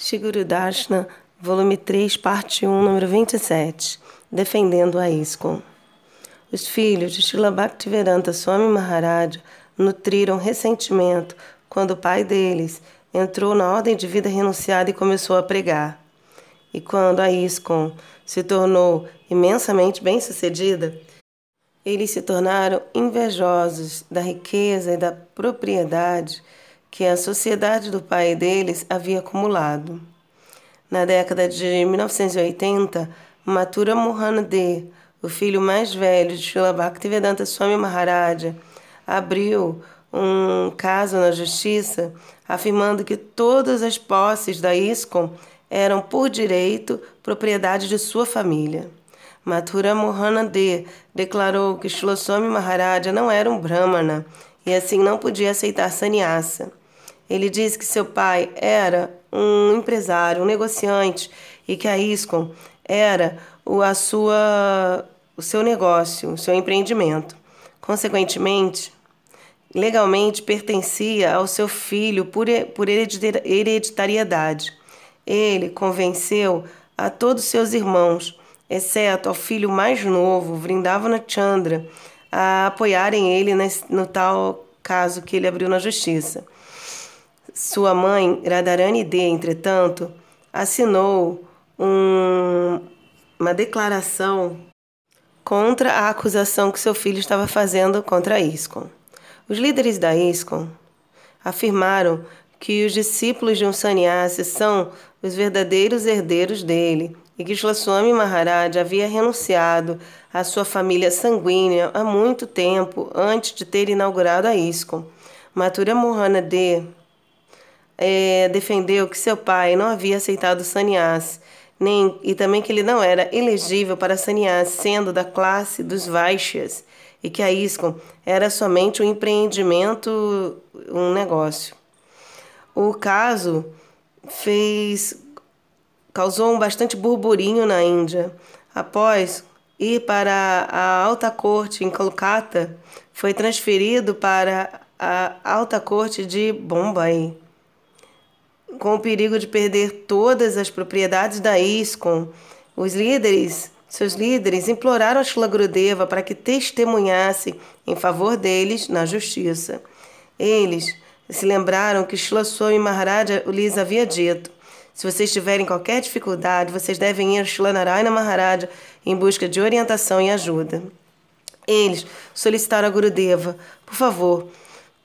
Shiguru Darshana, volume 3, parte 1, número 27, Defendendo a ISKCON. Os filhos de Srila Bhaktivedanta Swami Maharaj nutriram ressentimento quando o pai deles entrou na ordem de vida renunciada e começou a pregar. E quando a ISKCON se tornou imensamente bem-sucedida, eles se tornaram invejosos da riqueza e da propriedade que a sociedade do pai deles havia acumulado. Na década de 1980, Mathura Mohanade, o filho mais velho de Srila Bhaktivedanta Swami Maharaja, abriu um caso na justiça afirmando que todas as posses da ISKCON eram por direito propriedade de sua família. Mathura Mohanade declarou que Swami Maharaja não era um brahmana e assim não podia aceitar sannyasa. Ele disse que seu pai era um empresário, um negociante e que a ISCOM era o, a sua, o seu negócio, o seu empreendimento. Consequentemente, legalmente pertencia ao seu filho por, por hereditariedade. Ele convenceu a todos seus irmãos, exceto ao filho mais novo, Vrindavana Chandra, a apoiarem ele no tal caso que ele abriu na justiça. Sua mãe, Radharani D., entretanto, assinou um, uma declaração contra a acusação que seu filho estava fazendo contra a ISKCON. Os líderes da ISKCON afirmaram que os discípulos de um sannyasi são os verdadeiros herdeiros dele e que Shlaswami Maharaj havia renunciado à sua família sanguínea há muito tempo antes de ter inaugurado a ISKCON. Mathura Mohana D é, defendeu que seu pai não havia aceitado sannyas, nem e também que ele não era elegível para sannyas, sendo da classe dos Vaishyas, e que a ISKCON era somente um empreendimento, um negócio. O caso fez causou um bastante burburinho na Índia. Após ir para a alta corte em Kolkata, foi transferido para a alta corte de Bombay com o perigo de perder todas as propriedades da ISCOM, os líderes, seus líderes, imploraram a Shila Gurudeva para que testemunhasse em favor deles na justiça. Eles se lembraram que Shila Swami Maharaja lhes havia dito: se vocês tiverem qualquer dificuldade, vocês devem ir a Shila Narayana Maharaja em busca de orientação e ajuda. Eles solicitaram a Gurudeva: por favor,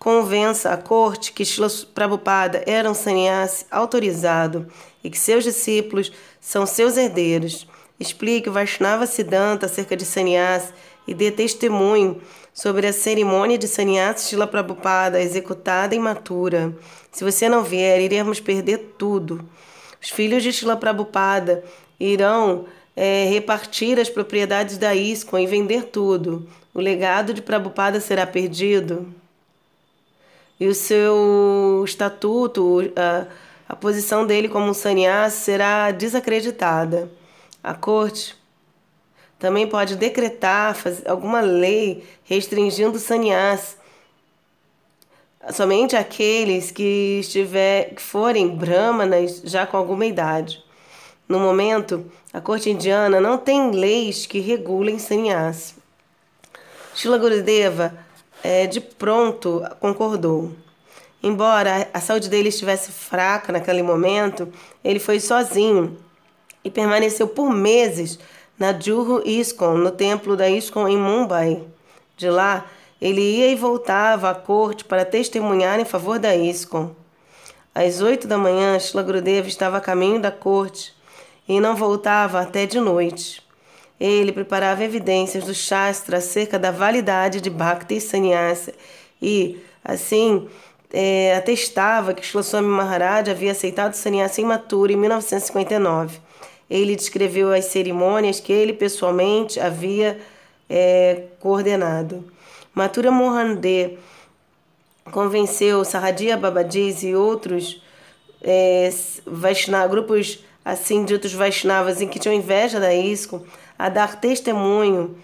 convença a corte que Shila Prabhupada era um sannyasi autorizado e que seus discípulos são seus herdeiros. Explique o Vaishnava Siddhanta acerca de sannyasi e dê testemunho sobre a cerimônia de sannyasi Shila Prabhupada executada em Mathura. Se você não vier, iremos perder tudo. Os filhos de Shila Prabhupada irão é, repartir as propriedades da ISKCON e vender tudo. O legado de Prabhupada será perdido e o seu estatuto, a, a posição dele como um sannyasi será desacreditada. A corte também pode decretar alguma lei restringindo o sannyasi somente aqueles que estiver que forem brahmanas já com alguma idade. No momento, a corte indiana não tem leis que regulem sannyasi. Shila Gurudeva é, de pronto concordou. Embora a saúde dele estivesse fraca naquele momento, ele foi sozinho e permaneceu por meses na Juhu ISKCON, no templo da ISKCON em Mumbai. De lá, ele ia e voltava à corte para testemunhar em favor da ISKCON. Às oito da manhã, Shila Gurudev estava a caminho da corte e não voltava até de noite. Ele preparava evidências do Shastra acerca da validade de Bhakti Sannyasa e, assim, é, atestava que Shlosswami Maharaj havia aceitado Sannyasa em Mathura em 1959. Ele descreveu as cerimônias que ele pessoalmente havia é, coordenado. Mathura Mohande convenceu Sahadia Babadis e outros é, grupos assim ditos Vaishnavas em que tinham inveja da ISKCON a dar testemunho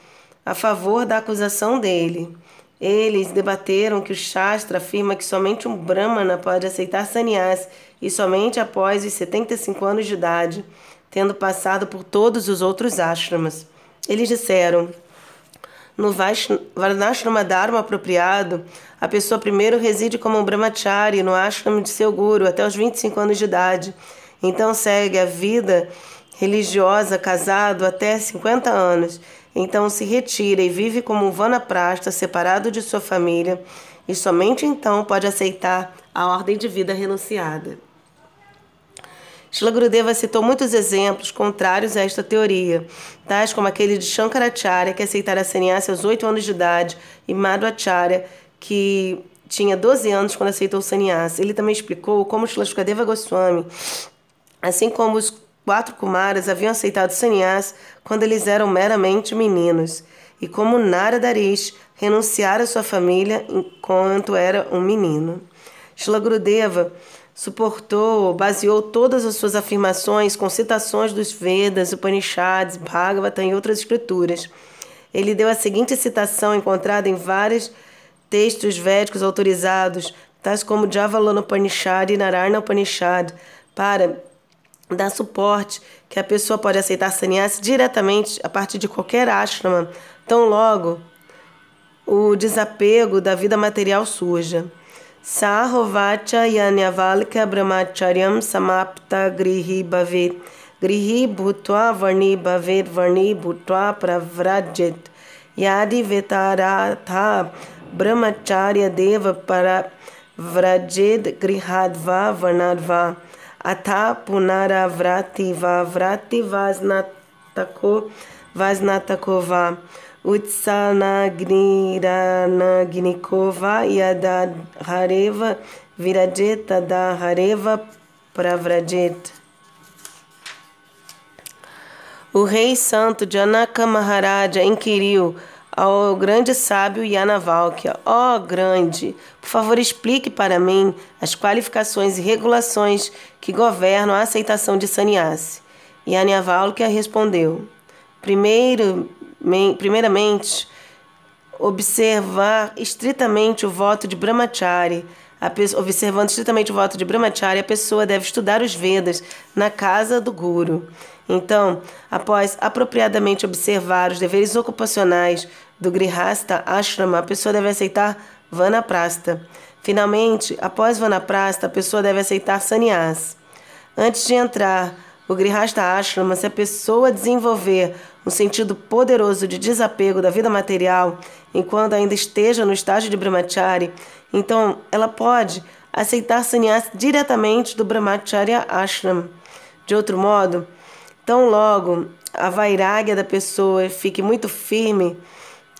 a favor da acusação dele. Eles debateram que o Shastra afirma que somente um Brahmana pode aceitar sannyas e somente após os 75 anos de idade, tendo passado por todos os outros ashramas. Eles disseram: no Varnashrama Dharma apropriado, a pessoa primeiro reside como um brahmachari no ashram de seu guru até os 25 anos de idade. Então segue a vida religiosa casado até 50 anos. Então se retira e vive como um vanaprasta separado de sua família e somente então pode aceitar a ordem de vida renunciada. Shila Gurudeva citou muitos exemplos contrários a esta teoria, tais como aquele de Shankaracharya, que aceitara sannyasa aos 8 anos de idade, e Madhvacharya, que tinha 12 anos quando aceitou o sannyasa. Ele também explicou como Shila Shukadeva Goswami, assim como os quatro Kumaras haviam aceitado sannyasa quando eles eram meramente meninos, e como Naradarish renunciara à sua família enquanto era um menino. Shila Gurudeva suportou, baseou todas as suas afirmações com citações dos Vedas, Upanishads, Bhagavata e outras escrituras. Ele deu a seguinte citação encontrada em vários textos védicos autorizados, tais como Javalona Upanishad e Narayana Upanishad, para dar suporte, que a pessoa pode aceitar sannyasi diretamente a partir de qualquer ashrama, tão logo o desapego da vida material surja. Sarrovacha yanyavalika brahmacharyam samapta grihi bhavet grihi bhutva varni bhavet varni bhutva pravrajit yadi vetaratha brahmacharya deva para vrajed grihadva varnadva Atá punaravrati vavrati vasnatako vasnatakova utsanagniranagnikova yadahareva virajeta dahareva pravrajeta. O rei santo Janaka Maharaja inquiriu ao grande sábio Yanavalkya: Ó oh, grande, por favor explique para mim as qualificações e regulações que governam a aceitação de sannyasi. Yanavalkya respondeu: Primeiro, primeiramente, observar estritamente o voto de Brahmachari. Pessoa, observando estritamente o voto de Brahmachari, a pessoa deve estudar os Vedas na casa do Guru. Então, após apropriadamente observar os deveres ocupacionais do Grihasta Ashrama, a pessoa deve aceitar Vanaprasta. Finalmente, após Vanaprasta, a pessoa deve aceitar Sannyas. Antes de entrar o Grihasta Ashrama, se a pessoa desenvolver um sentido poderoso de desapego da vida material enquanto ainda esteja no estágio de Brahmachari, então ela pode aceitar sannyas diretamente do Brahmacharya Ashram. De outro modo, tão logo a vairagya da pessoa fique muito firme,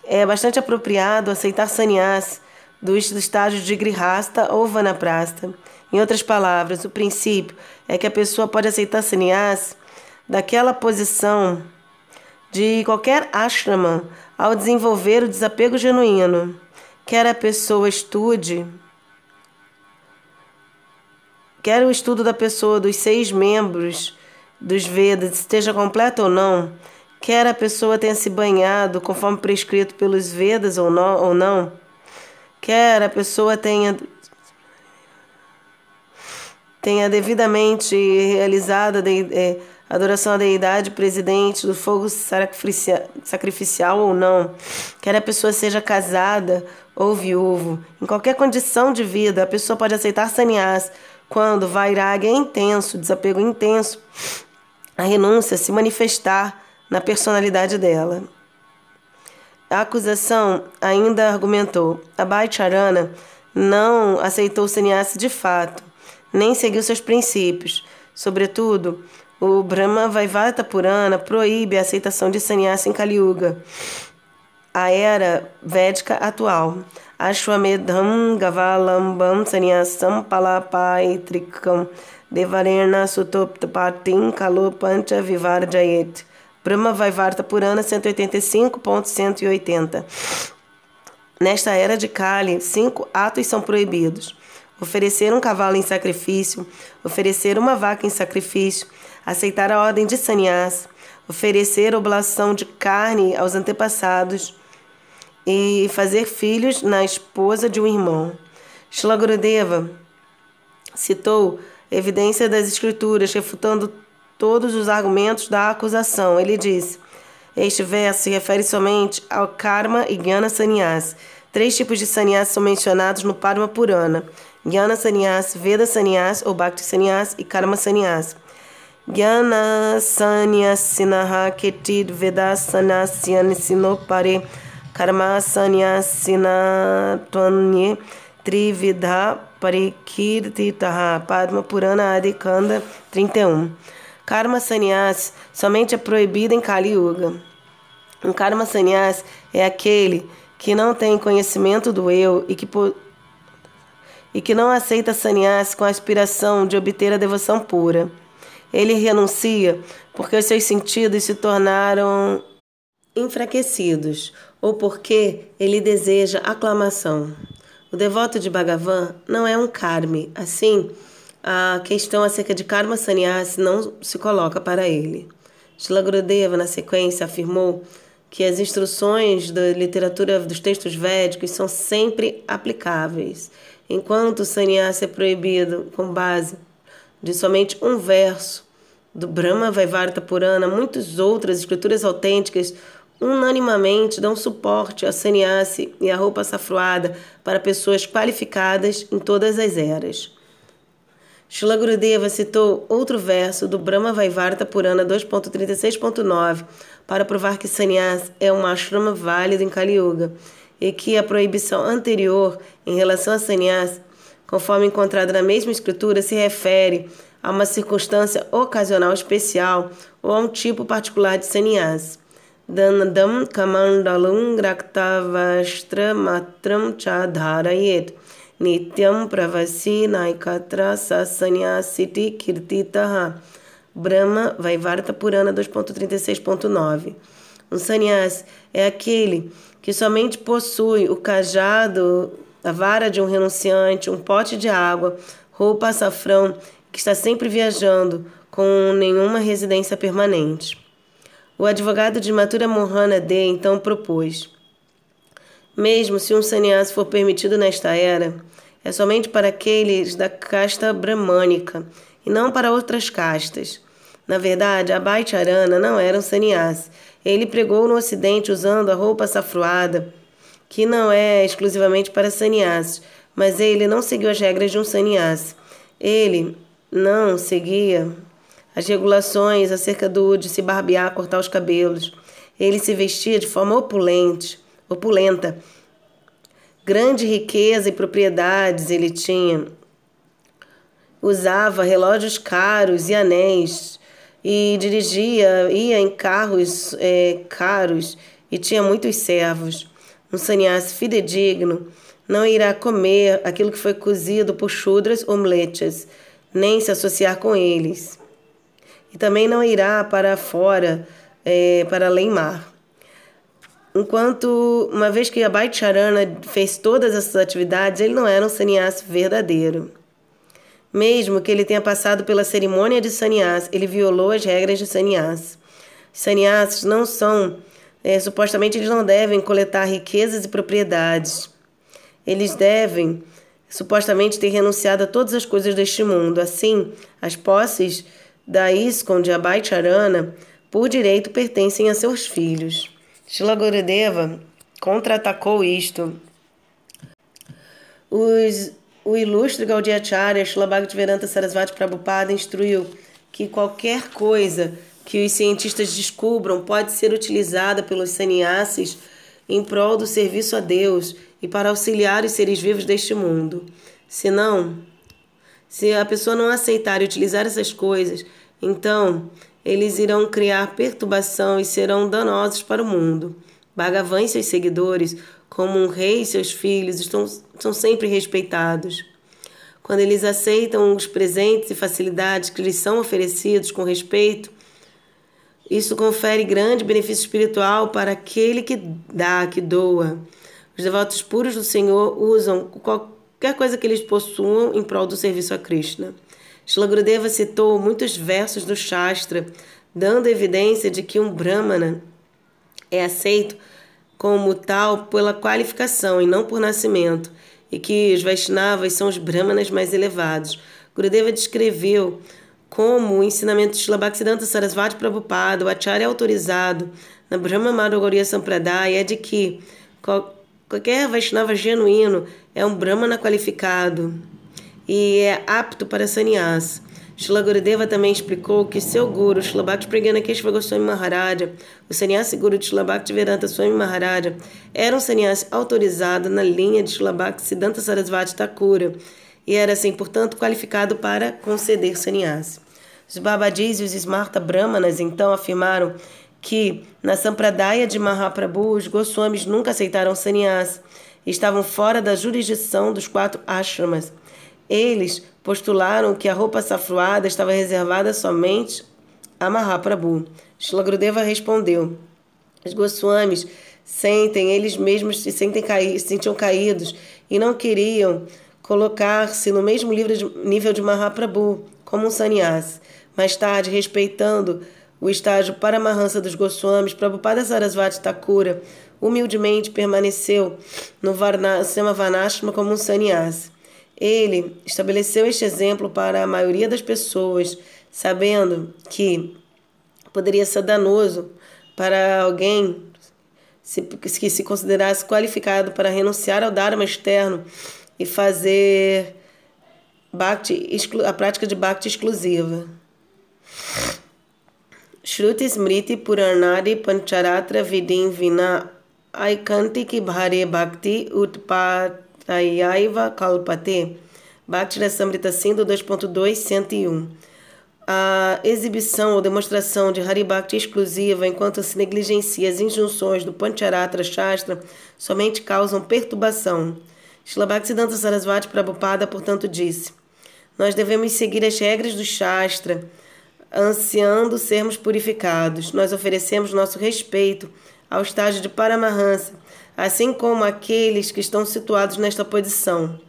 é bastante apropriado aceitar sannyas do estágio de Grihasta ou Vanaprasta. Em outras palavras, o princípio é que a pessoa pode aceitar sannyas daquela posição de qualquer ashrama ao desenvolver o desapego genuíno, quer a pessoa estude, quer o estudo da pessoa dos seis membros dos Vedas esteja completo ou não, quer a pessoa tenha se banhado conforme prescrito pelos Vedas ou não, ou não quer a pessoa tenha tenha devidamente realizado a é, adoração à deidade presidente do fogo sacrificial ou não, quer a pessoa seja casada ou viúvo, em qualquer condição de vida, a pessoa pode aceitar sannyas quando vairagya é intenso, desapego intenso, a renúncia se manifestar na personalidade dela. A acusação ainda argumentou: Abai Charana não aceitou o sannyasa de fato nem seguiu seus princípios. Sobretudo, o Brahma Vaivata Purana proíbe a aceitação de sannyasa em Kali Yuga, a era védica atual. Ashwamedham Gavalambam Sannyasam Palapaitrikam Devarena Sutoptapatim Kalopancha Vivarjayet. Brahma Vaivarta Purana 185.180. Nesta era de Kali, cinco atos são proibidos oferecer um cavalo em sacrifício, oferecer uma vaca em sacrifício, aceitar a ordem de sannyas, oferecer oblação de carne aos antepassados e fazer filhos na esposa de um irmão. Shila Gurudeva citou evidência das escrituras, refutando todos os argumentos da acusação. Ele disse: Este verso se refere somente ao karma e jnana sannyas. Três tipos de sannyas são mencionados no Padma Purana: Jnana sannyas, Veda sannyas ou Bhakti sannyas e Karma sannyas. Jnana sannyassinaha ketid vedasanasyan sinopare karma sannyasinatwanye trividha parikirtitaha Padma Purana Adi Kanda 31 Karma sannyas somente é proibido em Kali Yuga. Um karma sannyas é aquele que não tem conhecimento do eu e que, e que não aceita sannyas com a aspiração de obter a devoção pura. Ele renuncia porque os seus sentidos se tornaram enfraquecidos ou porque ele deseja aclamação. O devoto de Bhagavan não é um karmi, assim, a questão acerca de karma sannyas não se coloca para ele. Shila Gurudeva, na sequência, afirmou que as instruções da literatura dos textos védicos são sempre aplicáveis, enquanto o sannyas é proibido com base de somente um verso do Brahma Vaivarta Purana, muitas outras escrituras autênticas unanimamente dão suporte ao sannyasi e à roupa safruada para pessoas qualificadas em todas as eras. Shila Gurudeva citou outro verso do Brahma Vaivarta Purana 2.36.9 para provar que sannyas é um ashrama válido em Kali Yuga e que a proibição anterior em relação a sannyas, conforme encontrada na mesma escritura, se refere a uma circunstância ocasional especial ou a um tipo particular de sannyas. Danadam kamandalum raktavashtra matram chadharayet. Nityam pravasi naikatra sasanyasiti kirtitaha. Brahma Vaivarta Purana 2.36.9 Um sannyas é aquele que somente possui o cajado, a vara de um renunciante, um pote de água, roupa açafrão, que está sempre viajando, com nenhuma residência permanente. O advogado de Mathura Mohana D então propôs: mesmo se um sannyas for permitido nesta era, é somente para aqueles da casta bramânica e não para outras castas. Na verdade, Abai Charana não era um sannyas. Ele pregou no ocidente usando a roupa safruada, que não é exclusivamente para sannyas, mas ele não seguiu as regras de um sannyas. Ele não seguia as regulações acerca do de se barbear, cortar os cabelos. Ele se vestia de forma opulente, opulenta Grande riqueza e propriedades ele tinha. Usava relógios caros e anéis e dirigia, ia em carros é, caros e tinha muitos servos. Um sannyasi fidedigno não irá comer aquilo que foi cozido por chudras ou mlechas, nem se associar com eles. E também não irá para fora é, para além mar. Enquanto, uma vez que Abai Charana fez todas essas atividades, ele não era um sannyasi verdadeiro. Mesmo que ele tenha passado pela cerimônia de sannyas, ele violou as regras de sannyas. Sannyasis não são, é, supostamente, eles não devem coletar riquezas e propriedades. Eles devem, supostamente, ter renunciado a todas as coisas deste mundo. Assim, as posses da ISKCON de Abai Charana, por direito, pertencem a seus filhos. Shila Gurudeva contra-atacou isto. Os, o ilustre Gaudiya Acharya Shila Bhaktivedanta Sarasvati Prabhupada instruiu que qualquer coisa que os cientistas descubram pode ser utilizada pelos sannyasis em prol do serviço a Deus e para auxiliar os seres vivos deste mundo. Se não, se a pessoa não aceitar e utilizar essas coisas, então eles irão criar perturbação e serão danosos para o mundo. Bhagavan e seus seguidores, como um rei e seus filhos, estão, são sempre respeitados. Quando eles aceitam os presentes e facilidades que lhes são oferecidos com respeito, isso confere grande benefício espiritual para aquele que dá, que doa. Os devotos puros do Senhor usam qualquer coisa que eles possuam em prol do serviço a Krishna. Shila Gurudeva citou muitos versos do Shastra, dando evidência de que um Brahmana é aceito como tal pela qualificação e não por nascimento, e que os Vaishnavas são os Brahmanas mais elevados. Gurudeva descreveu como o ensinamento de Shila Bhaktisiddhanta Sarasvati Prabhupada, o Acharya autorizado na Brahma Madhurya Sampradaya é de que qualquer Vaishnava genuíno é um Brahmana qualificado e é apto para sannyas. Shila Gurudeva também explicou que seu guru, Shila Bhakti Pragyana Keshava Goswami Maharaja, o sannyasi guru de Shila Bhakti Vedanta Swami Maharaja, era um sannyasi autorizado na linha de Shila Bhakti Siddhanta Sarasvati Thakura e era, assim, portanto, qualificado para conceder sannyasi. Os Babadis e os Smarta Brahmanas, então, afirmaram que, na Sampradaya de Mahaprabhu, os Goswamis nunca aceitaram sannyasi e estavam fora da jurisdição dos quatro ashramas. Eles postularam que a roupa safruada estava reservada somente a Mahaprabhu. Shilagrudeva respondeu: Os Goswamis sentem, eles mesmos se sentem caí se sentiam caídos e não queriam colocar-se no mesmo nível de Mahaprabhu, como um sannyasi. Mais tarde, respeitando o estágio Paramahansa dos Goswamis, Prabhupada Sarasvati Thakura humildemente permaneceu no Varna, Sema Vanashma como um sannyasi. Ele estabeleceu este exemplo para a maioria das pessoas, sabendo que poderia ser danoso para alguém que se considerasse qualificado para renunciar ao Dharma externo e fazer bhakti, a prática de Bhakti exclusiva. Shruti Smriti Puranadi Pancharatra Vidim Vina Aikanti Bhare Bhakti Utpat Tayaiva Kalpate, Bhakti Rasamrita Sindhu 2.2, 101. A exibição ou demonstração de Haribhakti exclusiva enquanto se negligencia as injunções do Pancharatra Shastra somente causam perturbação. Shlabhaktisiddhanta Sarasvati Prabhupada, portanto, disse: Nós devemos seguir as regras do Shastra, ansiando sermos purificados. Nós oferecemos nosso respeito ao estágio de Paramahansa, assim como aqueles que estão situados nesta posição.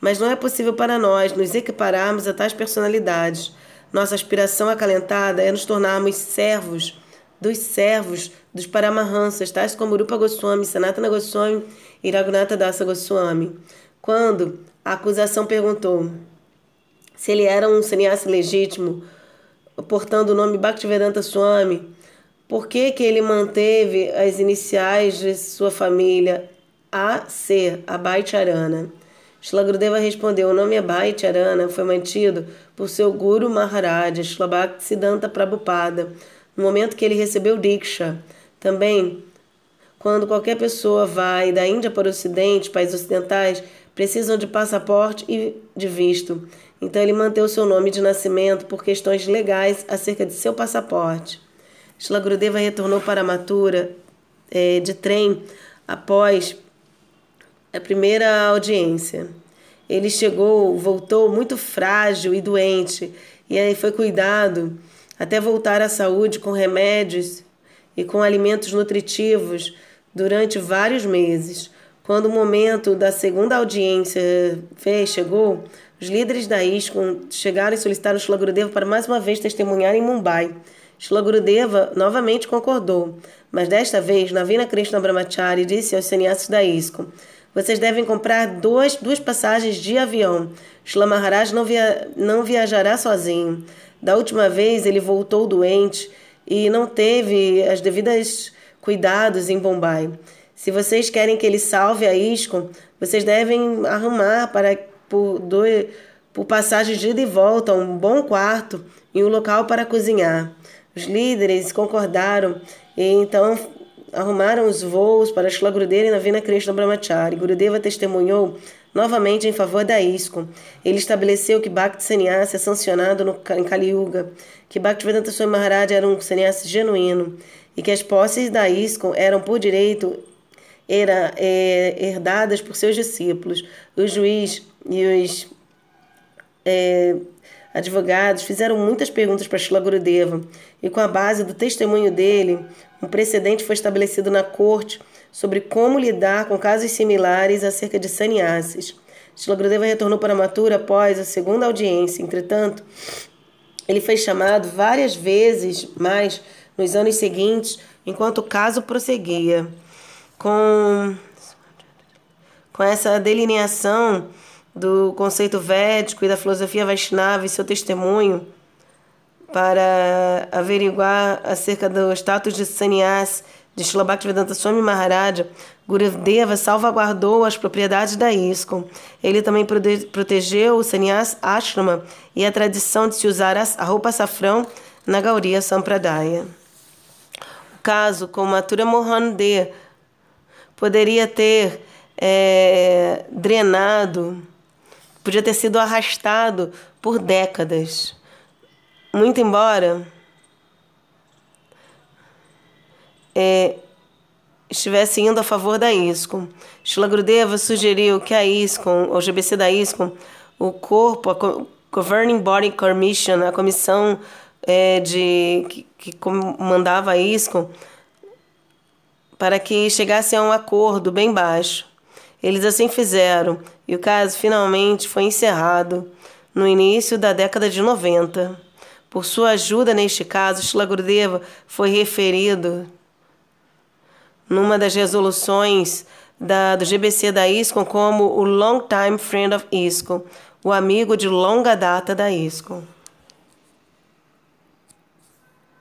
Mas não é possível para nós nos equipararmos a tais personalidades. Nossa aspiração acalentada é nos tornarmos servos dos servos dos Paramahansas, tais como Rupa Goswami, Sanatana Goswami e Raghunatha Dasa Goswami. Quando a acusação perguntou se ele era um sannyasi legítimo, portando o nome Bhaktivedanta Swami, por que, que ele manteve as iniciais de sua família AC, Abai Charana? Shlagrudeva respondeu: O nome Abai Charana foi mantido por seu Guru Maharaj, Siddhanta Prabhupada, no momento que ele recebeu Diksha. Também, quando qualquer pessoa vai da Índia para o Ocidente, países ocidentais, precisam de passaporte e de visto. Então ele manteve seu nome de nascimento por questões legais acerca de seu passaporte. Shila retornou para Mathura é, de trem após a primeira audiência. Ele chegou, voltou muito frágil e doente, e aí foi cuidado até voltar à saúde com remédios e com alimentos nutritivos durante vários meses. Quando o momento da segunda audiência veio, chegou, os líderes da ISKCON chegaram e solicitaram Gurudeva para mais uma vez testemunhar em Mumbai. Shila Gurudeva novamente concordou, mas desta vez Navina Krishna Brahmachari disse aos sannyasis da ISKCON vocês devem comprar duas, duas passagens de avião. Shila Maharaj não, via, não viajará sozinho. Da última vez ele voltou doente e não teve as devidas cuidados em Bombay. Se vocês querem que ele salve a ISKCON, vocês devem arrumar para por, dois, por passagens de ida e volta um bom quarto e um local para cozinhar. Os líderes concordaram e então arrumaram os voos para Shila Gurudeva e Navina Krishna Brahmachari. Gurudeva testemunhou novamente em favor da ISKCON. Ele estabeleceu que Bhakti é sancionado no, em Kali Yuga, que Bhaktivedanta Swami Maharaj era um sannyasi genuíno e que as posses da ISKCON eram por direito era, é, herdadas por seus discípulos. O juiz e os é, advogados fizeram muitas perguntas para Shila Gurudeva e com a base do testemunho dele, um precedente foi estabelecido na corte sobre como lidar com casos similares acerca de sannyasis. Shila Gurudeva retornou para Mathura após a segunda audiência. Entretanto, ele foi chamado várias vezes mais nos anos seguintes, enquanto o caso prosseguia. com, com essa delineação do conceito védico e da filosofia Vaishnava e seu testemunho para averiguar acerca do status de sannyas de Srila Bhaktivedanta Swami Maharaja, Gurudeva salvaguardou as propriedades da ISKCON. Ele também protegeu o sannyas ashrama e a tradição de se usar a roupa safrão na Gauriya Sampradaya. O caso com Mathura Mohan De poderia ter é, drenado, podia ter sido arrastado por décadas. Muito embora é, estivesse indo a favor da ISCOM. Shila Grudeva sugeriu que a ISCOM, o GBC da ISCOM, o corpo, a Governing Body Commission, a comissão é, de, que, que comandava a ISCOM, para que chegasse a um acordo bem baixo. Eles assim fizeram e o caso finalmente foi encerrado no início da década de 90. Por sua ajuda neste caso, Shila Gurudeva foi referido numa das resoluções da, do GBC da ISCOM como o Long Time Friend of ISCOM, o amigo de longa data da ISCOM.